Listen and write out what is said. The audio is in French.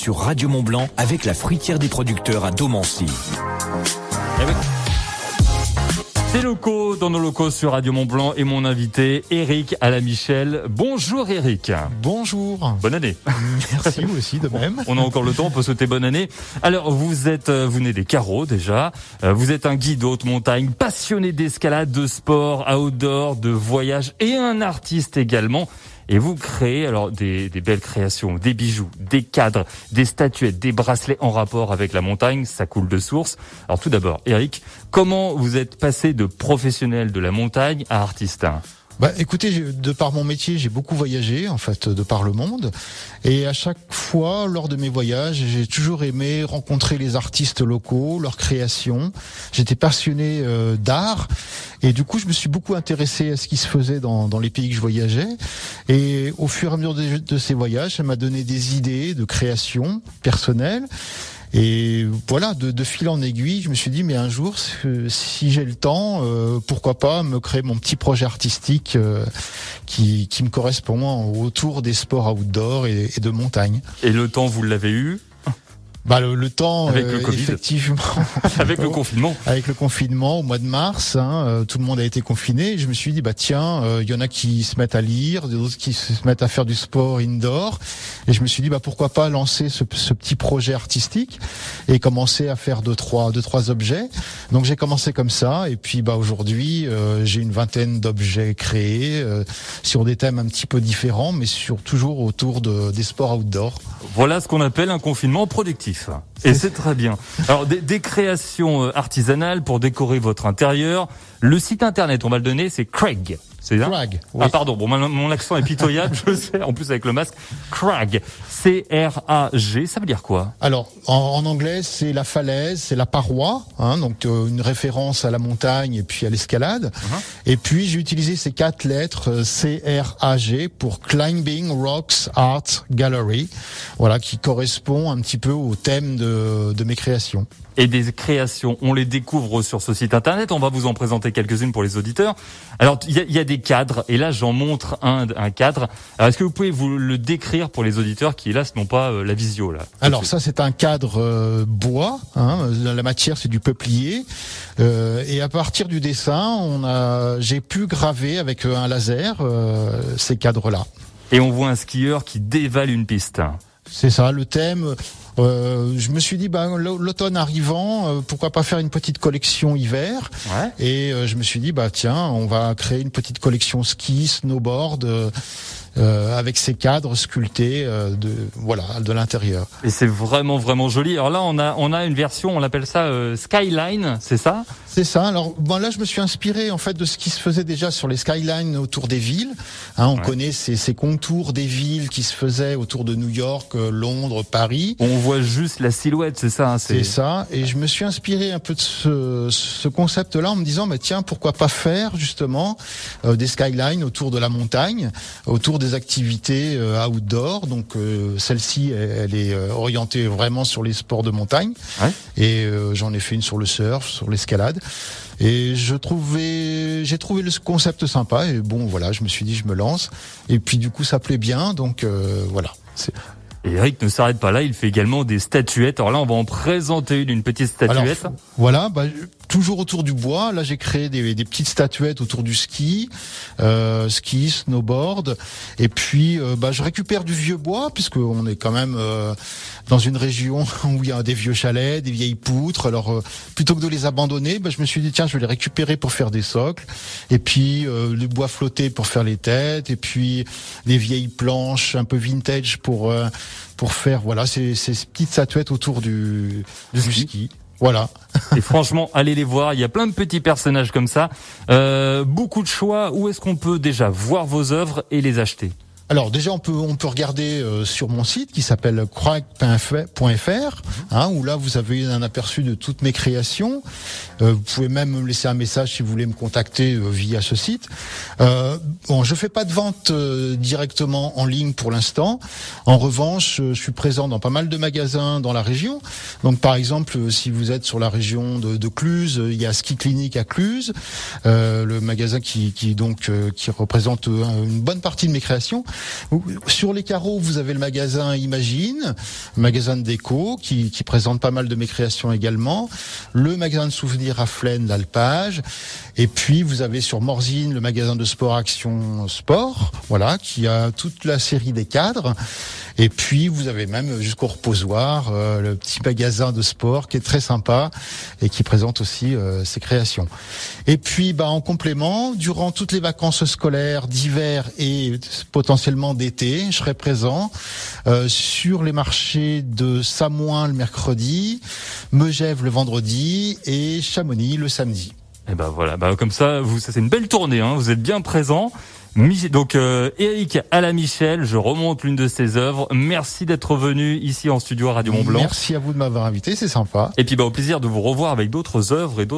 sur Radio Mont Blanc avec la fruitière des producteurs à Domancy. C'est locaux dans nos locaux sur Radio Mont Blanc et mon invité Eric Michel. Bonjour Eric. Bonjour. Bonne année. Merci vous aussi de même. On a encore le temps, on peut souhaiter bonne année. Alors vous êtes, euh, vous venez des carreaux déjà. Euh, vous êtes un guide haute montagne, passionné d'escalade, de sport, outdoor, de voyage et un artiste également. Et vous créez alors des, des, belles créations, des bijoux, des cadres, des statuettes, des bracelets en rapport avec la montagne. Ça coule de source. Alors tout d'abord, Eric, comment vous êtes passé de professionnel de la montagne à artiste bah, écoutez, de par mon métier, j'ai beaucoup voyagé, en fait, de par le monde. Et à chaque fois, lors de mes voyages, j'ai toujours aimé rencontrer les artistes locaux, leurs créations. J'étais passionné euh, d'art. Et du coup, je me suis beaucoup intéressé à ce qui se faisait dans, dans les pays que je voyageais. Et au fur et à mesure de, ces voyages, ça m'a donné des idées de création personnelle. Et voilà, de, de, fil en aiguille, je me suis dit, mais un jour, si j'ai le temps, euh, pourquoi pas me créer mon petit projet artistique euh, qui, qui me correspond autour des sports outdoor et, et de montagne. Et le temps, vous l'avez eu? Bah, le, temps, avec le euh, effectivement, avec le confinement, avec le confinement au mois de mars, hein, euh, tout le monde a été confiné. je me suis dit bah tiens, il euh, y en a qui se mettent à lire, d'autres qui se mettent à faire du sport indoor, et je me suis dit bah pourquoi pas lancer ce, ce petit projet artistique et commencer à faire deux trois deux trois objets. Donc j'ai commencé comme ça, et puis bah aujourd'hui j'ai une vingtaine d'objets créés sur des thèmes un petit peu différents, mais sur toujours autour de, des sports outdoor. Voilà ce qu'on appelle un confinement productif. Et c'est très bien. Alors des, créations euh, artisanales pour décorer votre intérieur. Le site internet, on va le donner, c'est Craig. C'est ça Crag. Ah pardon, bon mon, accent est pitoyable, je sais. En plus avec le masque, Crag, C-R-A-G, ça veut dire quoi? Alors en, anglais, c'est la falaise, c'est la paroi, hein, donc euh, une référence à la montagne et puis à l'escalade. Uh-huh. Et puis j'ai utilisé ces quatre lettres euh, C-R-A-G pour Climbing Rocks Art Gallery, voilà qui correspond un petit peu au thème de, de mes créations et des créations. On les découvre sur ce site internet. On va vous en présenter quelques-unes pour les auditeurs. Alors, il y a, des cadres, et là, j'en montre un, un cadre. Alors, est-ce que vous pouvez vous le décrire pour les auditeurs qui, hélas, n'ont pas euh, la visio là Alors, ça, c'est un cadre euh, bois. Hein, la matière, c'est du peuplier. Euh, et à partir du dessin, on a, j'ai pu graver avec un laser ces cadres-là. Et on voit un skieur qui dévale une piste. C'est ça, le thème. Euh, je me suis dit, bah, l'automne arrivant, euh, pourquoi pas faire une petite collection hiver? Et euh, je me suis dit, bah tiens, on va créer une petite collection ski, snowboard. Euh, avec ces cadres sculptés euh, de voilà de l'intérieur. Et c'est vraiment vraiment joli. Alors là on a on a une version, on l'appelle ça euh, skyline, c'est ça? C'est ça. Alors bon là je me suis inspiré en fait de ce qui se faisait déjà sur les skylines autour des villes. Hein, on connaît ces, ces contours des villes qui se faisaient autour de New York, Londres, Paris. On voit juste la silhouette, c'est ça. Hein, c'est ça. Et je me suis inspiré un peu de ce, ce concept-là en me disant, mais tiens, pourquoi pas faire justement des skylines autour de la montagne, autour des activités euh, outdoor. Donc euh, celle-ci, elle, est euh, orientée vraiment sur les sports de montagne. Et j'en ai fait une sur le surf, sur l'escalade. Et je trouvais, j'ai trouvé le concept sympa. Et bon, voilà, je me suis dit, je me lance. Et puis du coup, ça plaît bien. Donc voilà. Et Eric ne s'arrête pas là, il fait également des statuettes. Alors là, on va en présenter une, une petite statuette. voilà, bah, toujours autour du bois. Là, j'ai créé des, des, petites statuettes autour du ski, euh, ski, snowboard. Et puis, euh, bah, je récupère du vieux bois puisque on est quand même euh, dans une région où il y a des vieux chalets, des vieilles poutres. Alors, euh, plutôt que de les abandonner, bah, je me suis dit tiens, je vais les récupérer pour faire des socles. Et puis, le bois flotté pour faire les têtes. Et puis, les vieilles planches un peu vintage pour pour faire voilà ces, ces petites statuettes autour du, du ski. Voilà. Et franchement, allez les voir. Il y a plein de petits personnages comme ça. Euh, beaucoup de choix. Où est-ce qu'on peut déjà voir vos œuvres et les acheter? Alors déjà on peut on peut regarder euh, sur mon site qui s'appelle croix.fr hein, où là vous avez un aperçu de toutes mes créations. Euh, vous pouvez même me laisser un message si vous voulez me contacter euh, via ce site. Euh, bon, je fais pas de vente directement en ligne pour l'instant. En revanche, je suis présent dans pas mal de magasins dans la région. Donc par exemple, si vous êtes sur la région de, de Cluse, il y a Ski Clinique à Cluse, le magasin qui, qui donc qui représente une bonne partie de mes créations. Sur les carreaux, vous avez le magasin Imagine, magasin de déco qui, présente pas mal de mes créations également. Le magasin de souvenirs à Flaine, l'Alpage. Et puis vous avez sur Morzine le magasin de sport Action Sport, voilà, qui a toute la série des cadres. Et puis vous avez même jusqu'au reposoir euh, le petit magasin de sport qui est très sympa et qui présente aussi euh, ses créations. Et puis bah, en complément, durant toutes les vacances scolaires d'hiver et potentiellement d'été, je serai présent euh, sur les marchés de Samoin le mercredi, Megève le vendredi et Chamonix le samedi. Et ben voilà, bah comme ça, vous, c'est une belle tournée. Hein, vous êtes bien présent. Donc euh, Eric à la Michel, je remonte l'une de ses œuvres. Merci d'être venu ici en studio à Radio Mont Blanc. Merci à vous de m'avoir invité, c'est sympa. Et puis bah au plaisir de vous revoir avec d'autres œuvres et d'autres